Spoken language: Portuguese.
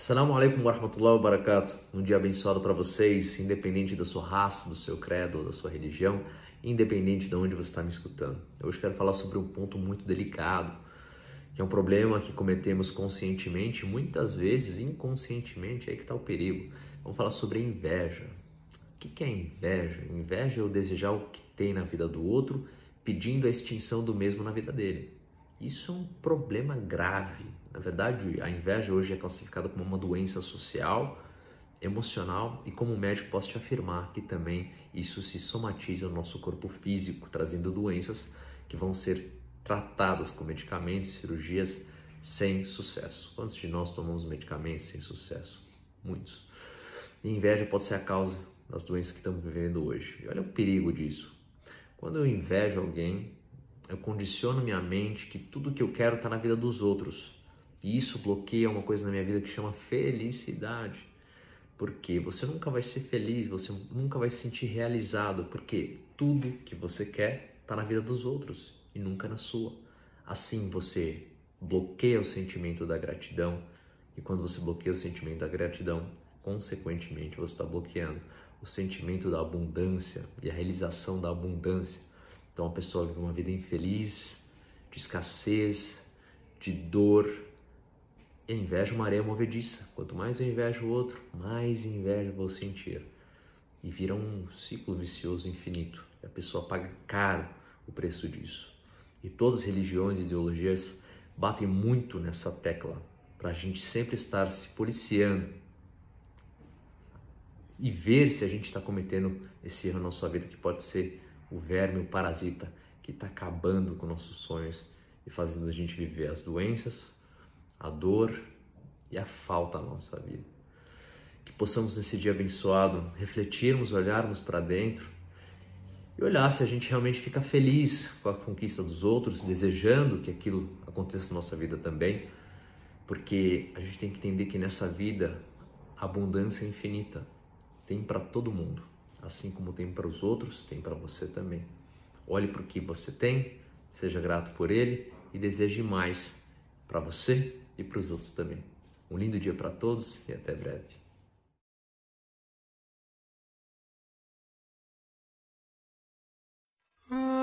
Assalamu alaikum warahmatullahi wabarakatuh. Um dia abençoado para vocês, independente da sua raça, do seu credo, da sua religião, independente de onde você está me escutando. Hoje quero falar sobre um ponto muito delicado, que é um problema que cometemos conscientemente, muitas vezes inconscientemente, aí que está o perigo. Vamos falar sobre inveja. O que é inveja? Inveja é o desejar o que tem na vida do outro, pedindo a extinção do mesmo na vida dele. Isso é um problema grave. Na verdade, a inveja hoje é classificada como uma doença social, emocional e como médico posso te afirmar que também isso se somatiza no nosso corpo físico, trazendo doenças que vão ser tratadas com medicamentos, cirurgias sem sucesso. Quantos de nós tomamos medicamentos sem sucesso? Muitos. E inveja pode ser a causa das doenças que estamos vivendo hoje. E olha o perigo disso. Quando eu invejo alguém, eu condiciono minha mente que tudo que eu quero está na vida dos outros. E isso bloqueia uma coisa na minha vida que chama felicidade. Porque você nunca vai ser feliz, você nunca vai se sentir realizado, porque tudo que você quer está na vida dos outros e nunca na sua. Assim você bloqueia o sentimento da gratidão, e quando você bloqueia o sentimento da gratidão, consequentemente você está bloqueando o sentimento da abundância e a realização da abundância então a pessoa vive uma vida infeliz, de escassez, de dor. E a inveja é uma areia movediça. Quanto mais eu invejo o outro, mais inveja vou sentir. E vira um ciclo vicioso infinito. E a pessoa paga caro o preço disso. E todas as religiões e ideologias batem muito nessa tecla para a gente sempre estar se policiando e ver se a gente está cometendo esse erro na nossa vida que pode ser o verme, o parasita que está acabando com nossos sonhos e fazendo a gente viver as doenças, a dor e a falta na nossa vida. Que possamos nesse dia abençoado refletirmos, olharmos para dentro e olhar se a gente realmente fica feliz com a conquista dos outros, desejando que aquilo aconteça na nossa vida também, porque a gente tem que entender que nessa vida a abundância é infinita, tem para todo mundo. Assim como tem para os outros, tem para você também. Olhe para o que você tem, seja grato por ele e deseje mais para você e para os outros também. Um lindo dia para todos e até breve. Ah